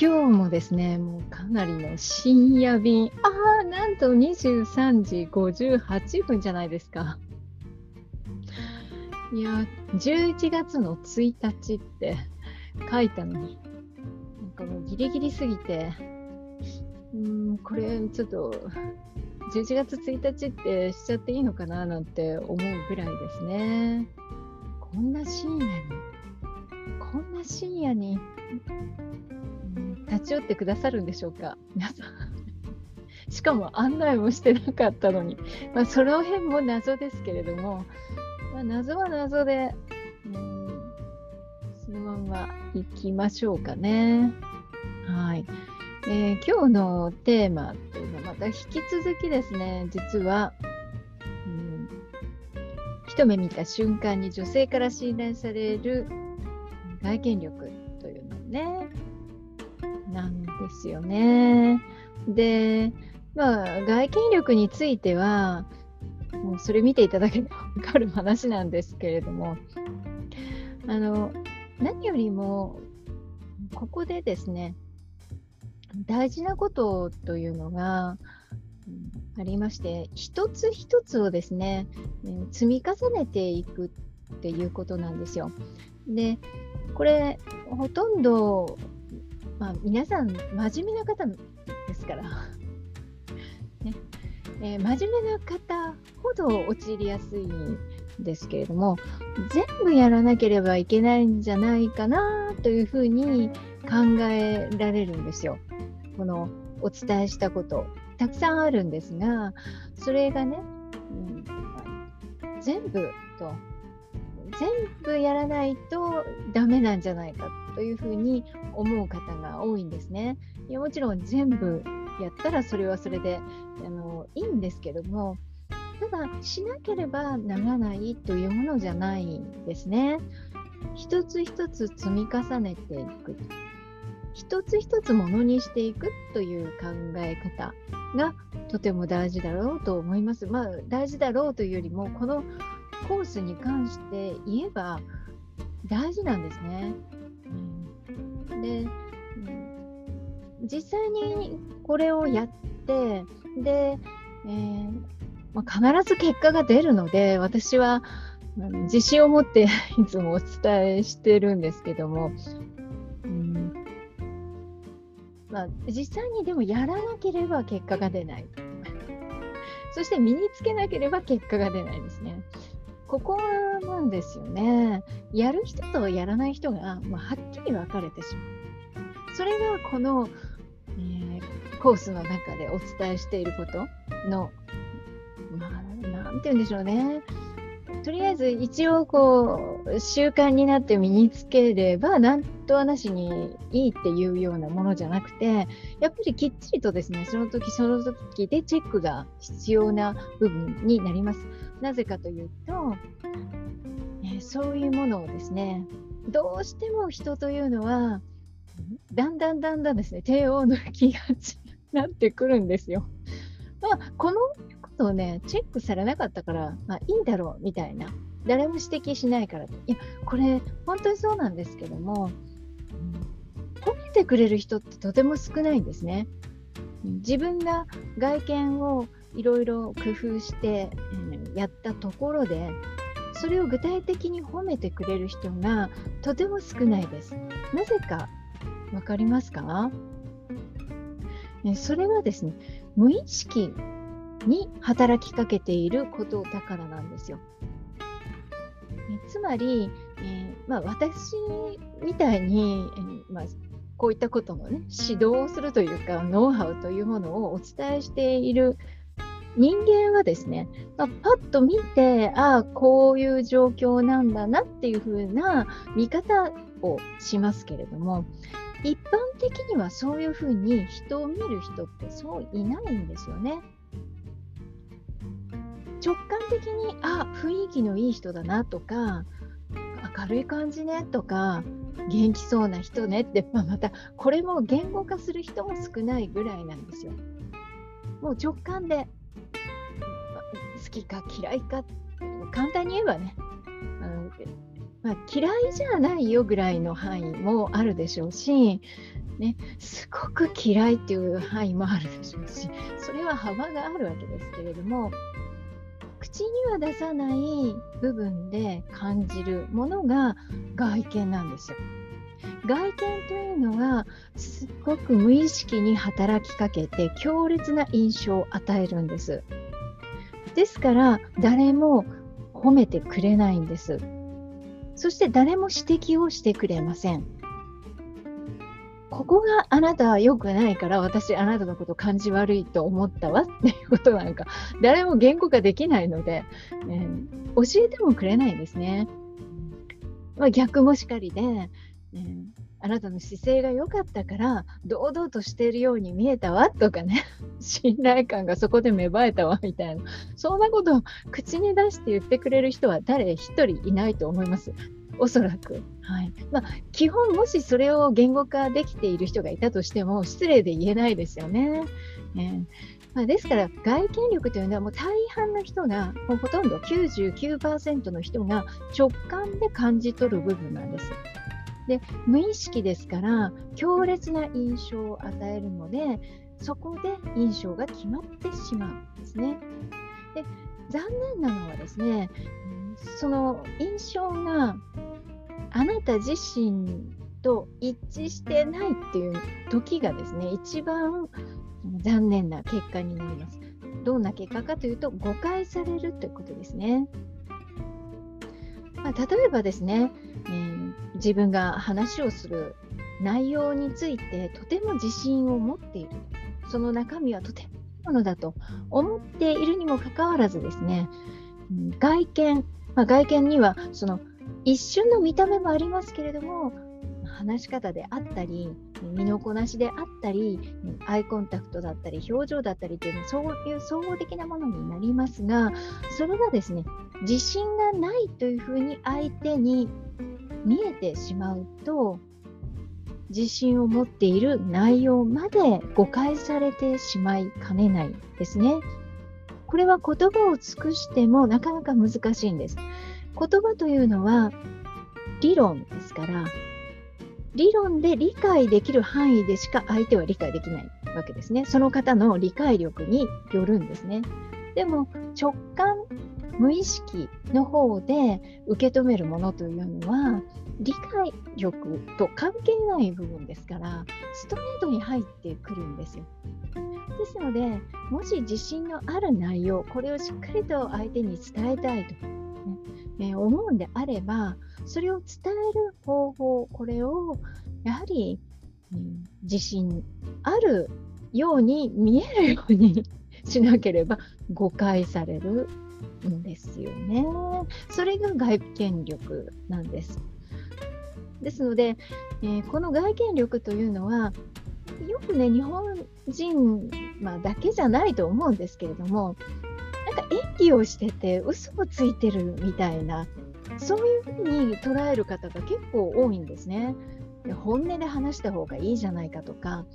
今日もですね、もうかなりの深夜便、ああ、なんと23時58分じゃないですか。いや、11月の1日って書いたのに、なんかもうギリギリすぎて、うん、これちょっと11月1日ってしちゃっていいのかななんて思うぐらいですね。こんな深夜に、こんな深夜に、立ち寄ってくださるんでしょうか、皆さん。しかも案内もしてなかったのに、まあ、その辺も謎ですけれども、まあ、謎は謎で、うん、そのまんま行きましょうかね。はい。えー、今日のテーマというのはまた引き続きですね、実は、うん、一目見た瞬間に女性から信頼される外見力というのをね、なんですよね。で、まあ、外見力については、もうそれ見ていただければ分かる話なんですけれども、あの、何よりも、ここでですね、大事なことというのが、ありまして一つ一つをですね、積み重ねていくっていうことなんですよ。でこれほとんど、まあ、皆さん真面目な方ですから、ねえー、真面目な方ほど陥りやすいんですけれども全部やらなければいけないんじゃないかなというふうに考えられるんですよ。このお伝えしたことたくさんあるんですがそれがね、うん、全部と全部やらないとダメなんじゃないかというふうに思う方が多いんですね。いやもちろん全部やったらそれはそれであのいいんですけどもただしなければならないというものじゃないんですね。一つ一つ積み重ねていく一つ一つものにしていくという考え方がとても大事だろうと思います。まあ大事だろうというよりもこのコースに関して言えば大事なんですね。うん、で、うん、実際にこれをやってで、えー、まあ、必ず結果が出るので私は自信を持って いつもお伝えしてるんですけどもうんまあ、実際にでもやらなければ結果が出ない。そして身につけなければ結果が出ないですね。ここなんですよね。やる人とやらない人が、まあ、はっきり分かれてしまう。それがこの、えー、コースの中でお伝えしていることの、まあ、なんて言うんでしょうね。とりあえず一応こう習慣になって身につければなんとはなしにいいっていうようなものじゃなくてやっぱりきっちりとですねその時その時でチェックが必要な部分になります。なぜかというと、えそういうものをですねどうしても人というのはだんだんだんだんですね低温の気がちになってくるんですよ。まあ、このとをね、チェックされなかったから、まあいいんだろうみたいな。誰も指摘しないから。いや、これ、本当にそうなんですけども、褒めてくれる人ってとても少ないんですね。自分が外見をいろいろ工夫して、うん、やったところで、それを具体的に褒めてくれる人がとても少ないです。なぜか分かりますか？それはですね、無意識に働きかけていることだからなんですよ。えつまり、えー、まあ、私みたいに、えー、まあ、こういったことの、ね、指導するというかノウハウというものをお伝えしている人間はですね、まあ、パッと見てああこういう状況なんだなっていうふうな見方をしますけれども一般的にはそういうふうに人を見る人ってそういないんですよね。直感的にあ雰囲気のいい人だなとか明るい感じねとか元気そうな人ねって、まあ、またこれも言語化する人も少ないぐらいなんですよ。もう直感で好きか嫌いか簡単に言えばね、うんまあ、嫌いじゃないよぐらいの範囲もあるでしょうしね、すごく嫌いっていう範囲もあるでしょうし、それは幅があるわけですけれども、口には出さない部分で感じるものが外見なんですよ。外見というのはすっごく無意識に働きかけて強烈な印象を与えるんです。ですから誰も褒めてくれないんです。そして誰も指摘をしてくれません。ここがあなたは良くないから私あなたのこと感じ悪いと思ったわっていうことなんか 誰も言語化できないので、えー、教えてもくれないんですね。まあ、逆もしかりで、えー、あなたの姿勢が良かったから堂々としているように見えたわとかね 信頼感がそこで芽生えたわみたいなそんなことを口に出して言ってくれる人は誰一人いないと思いますおそらく。はいまあ、基本、もしそれを言語化できている人がいたとしても、失礼で言えないですよね。えーまあ、ですから、外見力というのはもう大半の人が、もうほとんど99%の人が直感で感じ取る部分なんです。で無意識ですから強烈な印象を与えるのでそこで印象が決まってしまうんですね。で残念なのはですねその印象があなた自身と一致してないっていう時がですね一番残念な結果になります。どんな結果かというと誤解されるということですね。まあ、例えばですね、えー、自分が話をする内容についてとても自信を持っているその中身はとてもいいものだと思っているにもかかわらずですね、外見、まあ、外見にはその一瞬の見た目もありますけれども話し方であったり身のこなしであったりアイコンタクトだったり表情だったりというのそういう総合的なものになりますがそれがですね自信がないというふうに相手に見えてしまうと自信を持っている内容まで誤解されてしまいかねないですね。これは言葉を尽くしてもなかなか難しいんです。言葉というのは理論ですから理論で理解できる範囲でしか相手は理解できないわけですね。その方の理解力によるんですね。でも直感、無意識の方で受け止めるものというのは理解力と関係ない部分ですからストレートに入ってくるんですよ。ですのでもし自信のある内容これをしっかりと相手に伝えたいと、ねえー、思うんであればそれを伝える方法、これをやはり、うん、自信あるように見えるように しなければ誤解されるんですよね。それが外見力なんです。ですので、えー、この外見力というのは、よくね、日本人、まあ、だけじゃないと思うんですけれども、か演技をしてて嘘をついてるみたいなそういうふうに捉える方が結構多いんですね。本音で話した方がいいじゃないかとか、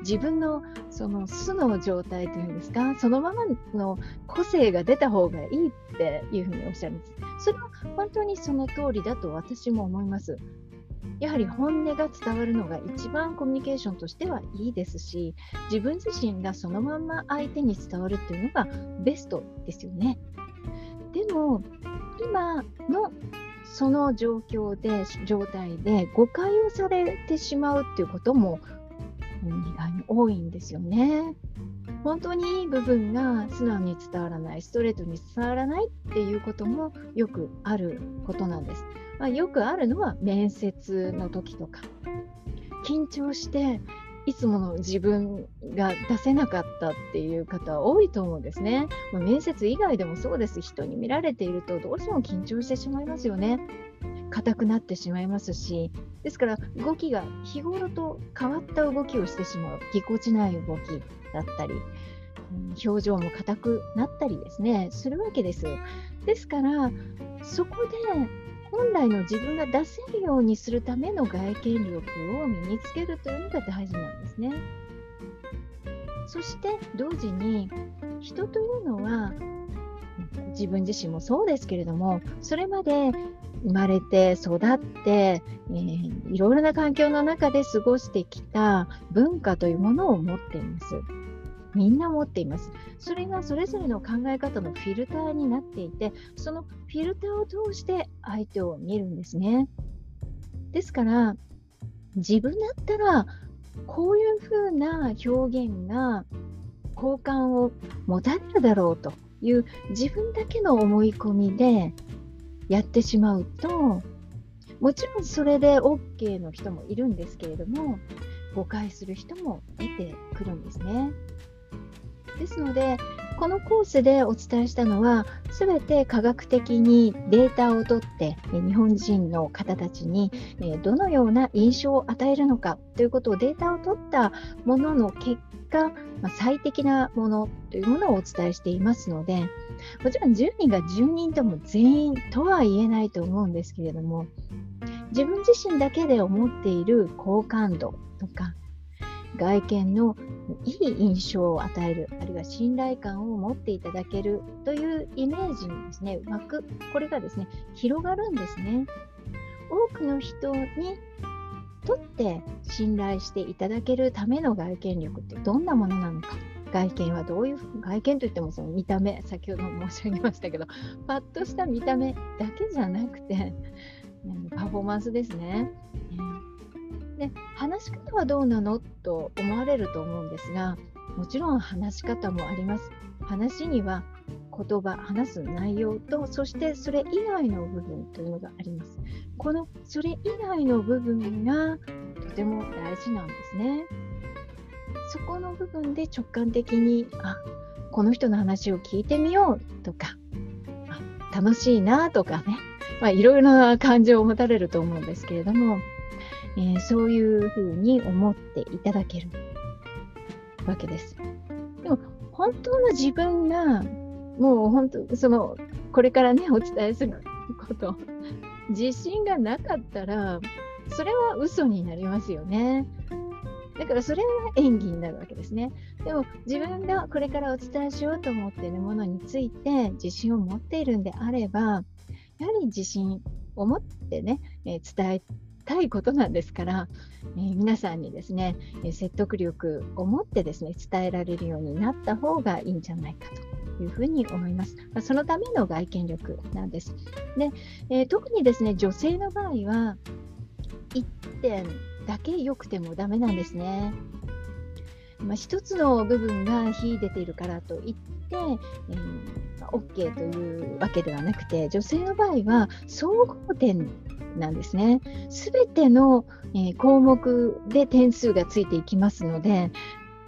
自分のその素の状態というんですか、そのままの個性が出た方がいいっていうふうにおっしゃるんです。それは本当にその通りだと私も思います。やはり本音が伝わるのが一番コミュニケーションとしてはいいですし、自分自身がそのまま相手に伝わるっていうのがベストですよね。でも、今のその状況で、状態で誤解をされてしまうっていうことも意外に多いんですよね。本当にいい部分が素直に伝わらない、ストレートに伝わらないっていうこともよくあることなんです。まあ、よくあるのは面接の時とか、緊張していつもの自分が出せなかったっていう方多いと思うんですね。まあ、面接以外でもそうです。人に見られているとどうしても緊張してしまいますよね。硬くなってしまいますし、ですから動きが日頃と変わった動きをしてしまう、ぎこちない動きだったり、表情も硬くなったりですね、するわけです。ですから、そこで本来の自分が出せるようにするための外見力を身につけるというのが大事なんですね。そして同時に人というのは自分自身もそうですけれどもそれまで生まれて育って、えー、いろいろな環境の中で過ごしてきた文化というものを持っています。みんな持っています。それがそれぞれの考え方のフィルターになっていて、そのフィルターを通して相手を見るんですね。ですから、自分だったら、こういうふうな表現が好感を持たれるだろうという自分だけの思い込みでやってしまうと、もちろんそれで OK の人もいるんですけれども、誤解する人も出てくるんですね。ですので、このコースでお伝えしたのは、すべて科学的にデータを取って、日本人の方たちにどのような印象を与えるのかということをデータを取ったものの結果、最適なものというものをお伝えしていますので、もちろん10人が10人とも全員とは言えないと思うんですけれども、自分自身だけで思っている好感度とか、外見のいい印象を与える、あるいは信頼感を持っていただけるというイメージにですね、枠、これがですね、広がるんですね。多くの人にとって信頼していただけるための外見力ってどんなものなのか。外見はどういう外見といってもその見た目先ほど申し上げましたけどパッとした見た目だけじゃなくて パフォーマンスですね。で話し方はどうなの？と思われると思うんですがもちろん話し方もあります。話には言葉話す内容とそしてそれ以外の部分というのがあります。このそれ以外の部分がとても大事なんですね。そこの部分で直感的にあこの人の話を聞いてみようとかあ楽しいなとかね、いろいろな感情を持たれると思うんですけれどもえー、そういうふうに思っていただけるわけです。でも本当の自分がもう本当そのこれからねお伝えすること自信がなかったらそれは嘘になりますよね。だからそれは演技になるわけですね。でも自分がこれからお伝えしようと思っているものについて自信を持っているんであれば、やはり自信を持ってね、えー、伝えたいことなんですから、えー、皆さんにですね、え説得力を持ってですね伝えられるようになった方がいいんじゃないかというふうに思います。まあ、そのための外見力なんです。で、えー、特にですね女性の場合は1点だけ良くてもダメなんですね。まあ、1つの部分が秀でているからといって、えー、OK というわけではなくて女性の場合は総合点なんですね。すべての、えー、項目で点数がついていきますので、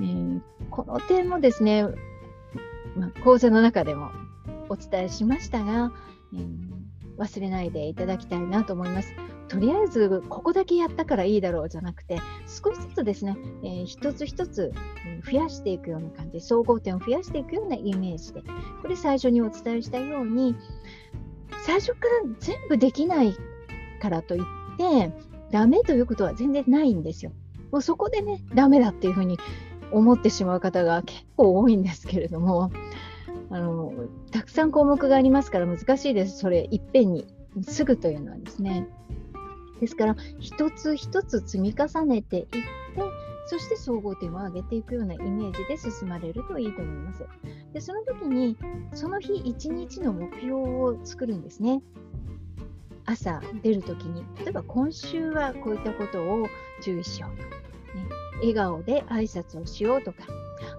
えー、この点もですね、まあ、講座の中でもお伝えしましたが、えー、忘れないでいただきたいなと思います。とりあえずここだけやったからいいだろうじゃなくて少しずつですね、えー、一つ一つ増やしていくような感じ総合点を増やしていくようなイメージでこれ最初にお伝えしたように最初から全部できないからといってダメということは全然ないんですよ。もうそこでねダメだっていうふうに思ってしまう方が結構多いんですけれどもあのたくさん項目がありますから難しいですそれいっぺんにすぐというのはですね。ですから一つ一つ積み重ねていってそして総合点を上げていくようなイメージで進まれるといいと思います。でその時にその日一日の目標を作るんですね。朝出るときに、例えば今週はこういったことを注意しようと。ね、笑顔で挨拶をしようとか、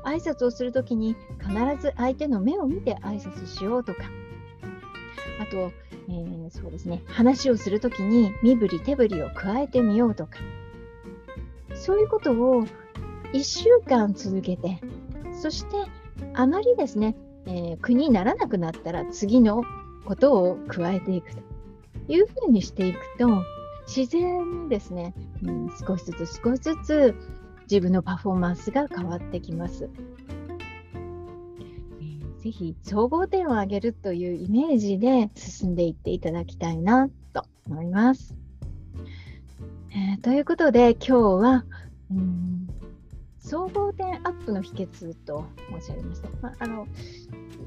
挨拶をするときに必ず相手の目を見て挨拶しようとか、あと、えー、そうですね、話をするときに身振り手振りを加えてみようとか、そういうことを1週間続けて、そしてあまりですね、えー、苦にならなくなったら次のことを加えていくと。いうふうにしていくと、自然にですね、うん、少しずつ少しずつ自分のパフォーマンスが変わってきます。ぜひ総合点を上げるというイメージで進んでいっていただきたいなと思います。えー、ということで今日は、うん総合点アップの秘訣と申し上げました。まあ、あの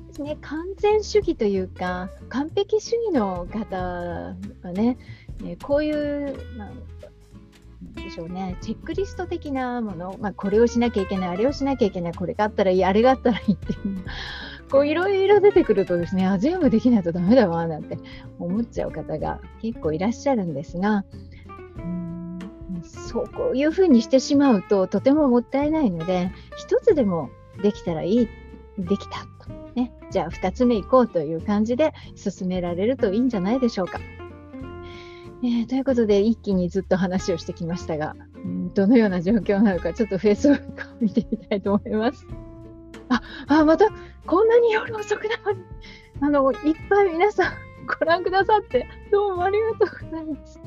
ですね、完全主義というか、完璧主義の方はね、えこういう、まあでしょうね、チェックリスト的なもの、まあ、これをしなきゃいけない、あれをしなきゃいけない、これがあったらいい、あれがあったらいいっていう、こういろいろ出てくるとですね、あ、全部できないとダメだわ、なんて思っちゃう方が結構いらっしゃるんですが、そういうふうにしてしまうととてももったいないので、一つでもできたらいい、できたと。ね、じゃあ2つ目行こうという感じで進められるといいんじゃないでしょうか。えー、ということで、一気にずっと話をしてきましたが、うん、どのような状況なのか、ちょっと Facebook を見てみたいと思います。あ、あまた、こんなに夜遅くなのに、あの、いっぱい皆さんご覧くださって、どうもありがとうございます。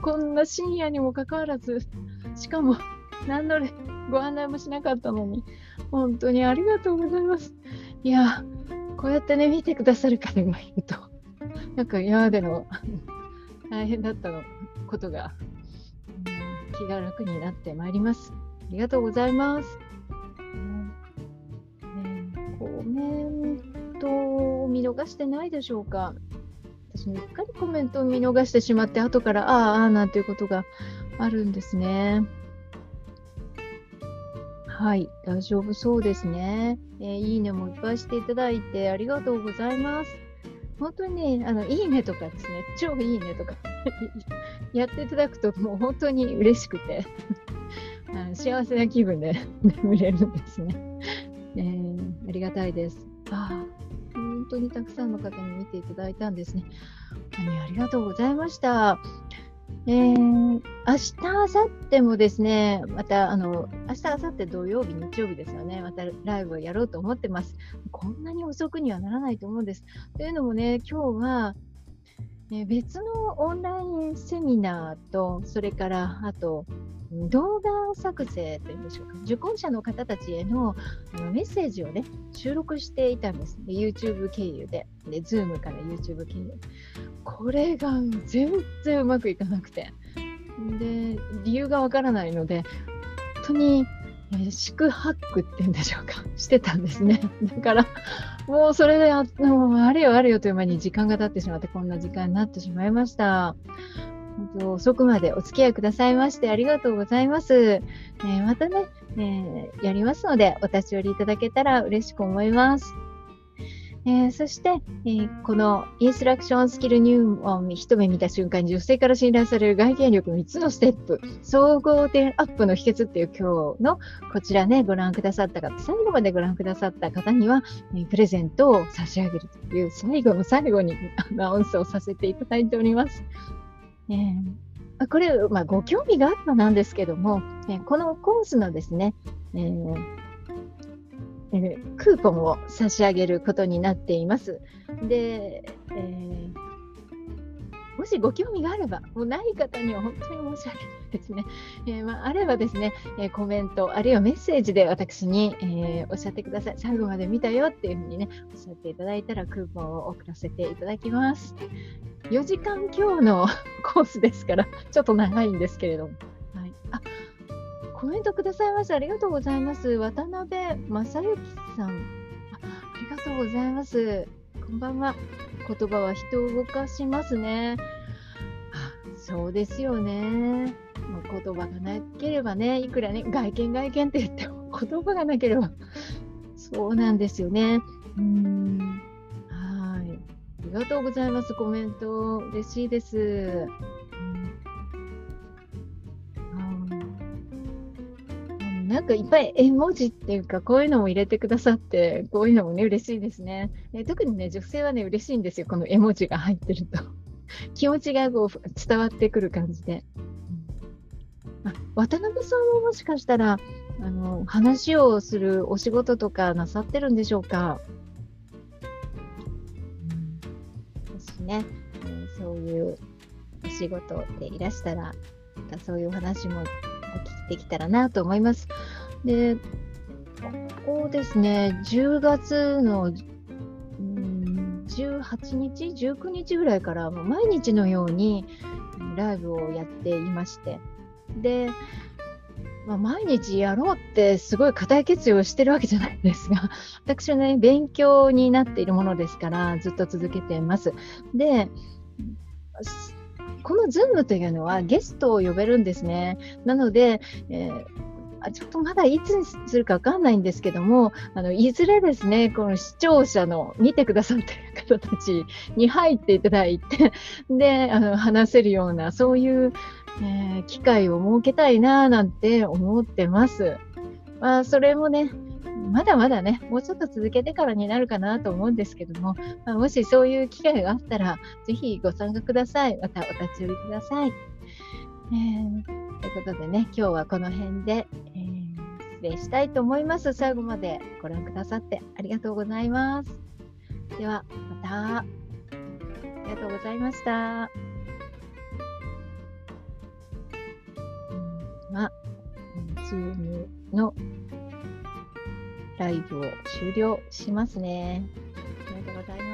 こんな深夜にもかかわらず、しかも、何のご案内もしなかったのに、本当にありがとうございます。いや、こうやってね、見てくださる方がいると、なんか今までの大変だったことが、気が楽になってまいります。ありがとうございます。メントを見逃してないでしょうか私もうっかりコメントを見逃してしまって、後から、ああ、ああ、なんていうことがあるんですね。はい、大丈夫そうですね。えー、いいねもいっぱいしていただいてありがとうございます。本当にね、あの、いいねとかですね、超いいねとか やっていただくと、もう本当に嬉しくてあの幸せな気分で 眠れるんですね。えー、ありがたいです。あ本当にたくさんの方に見ていただいたんですね。本当にありがとうございました。えー、明日、明後日もですね、また、あの、明日、明後日土曜日、日曜日ですよね、またライブをやろうと思ってます。こんなに遅くにはならないと思うんです。というのもね、今日は、別のオンラインセミナーと、それから、あと、動画作成というんでしょうか、受講者の方たちへのあのメッセージをね、収録していたんです。で YouTube 経由でで、Zoom から YouTube 経由。これが全然うまくいかなくて。で、理由がわからないので、本当に、えー、四苦八苦っていうんでしょうか、してたんですね。だから、もうそれであ、もうあれよあれよという間に時間が経ってしまって、こんな時間になってしまいました。遅くまでお付き合いくださいましてありがとうございます。えー、またね、えー、やりますのでお立ち寄りいただけたら嬉しく思います。えー、そして、えー、このインストラクションスキル入門一目見た瞬間に女性から信頼される外見力3つのステップ総合点アップの秘訣っていう今日のこちらねご覧くださった方最後までご覧くださった方には、えー、プレゼントを差し上げるという最後の最後にアナウンスをさせていただいております。えー、これ、まあ、ご興味があればなんですけども、え、このコースのですね、えーえー、クーポンを差し上げることになっています。で、えーもしご興味があれば、もうない方には本当に申し訳ないですね。えー、まあ、あればですね、え、コメント、あるいはメッセージで私に、えー、おっしゃってください。最後まで見たよっていうふうにね、おっしゃっていただいたらクーポンを送らせていただきます。4時間今日のコースですから、ちょっと長いんですけれども。コメントくださいましてありがとうございます。渡辺正幸さんあ。ありがとうございます。こんばんは。言葉は人を動かしますね。そうですよね。まあ、言葉がなければね、いくらね、外見外見って言っても言葉がなければ、そうなんですよね。うん。はい。ありがとうございます。コメント。嬉しいです。なんかいっぱい絵文字っていうか、こういうのも入れてくださって、こういうのもね、嬉しいですね。え特にね、女性はね、嬉しいんですよ、この絵文字が入ってると。気持ちがこう伝わってくる感じで。あ渡辺さんももしかしたら、あの話をするお仕事とかなさってるんでしょうか？うん、もしね、え、そういうお仕事でいらしたら、そういうお話もお聞きできたらなと思います。で、ここですね、10月の、18日、19日ぐらいから毎日のようにライブをやっていまして、で、まあ、毎日やろうってすごい固い決意をしてるわけじゃないんですが、私はね、勉強になっているものですから、ずっと続けています。で、このズームというのはゲストを呼べるんですね。なので、えーあちょっとまだいつにするか分かんないんですけども、あのいずれですね、この視聴者の見てくださってる方たちに入っていただいて、で、あの話せるような、そういう、えー、機会を設けたいななんて思ってます。まあ、それもね、まだまだね、もうちょっと続けてからになるかなと思うんですけども、まあ、もしそういう機会があったら、ぜひご参加ください。またお立ち寄りください。えー、ということでね、今日はこの辺で、えー、失礼したいと思います。最後までご覧くださってありがとうございます。では、また。ありがとうございました。まあ、ズームのライブを終了しますね。ありがとうございます。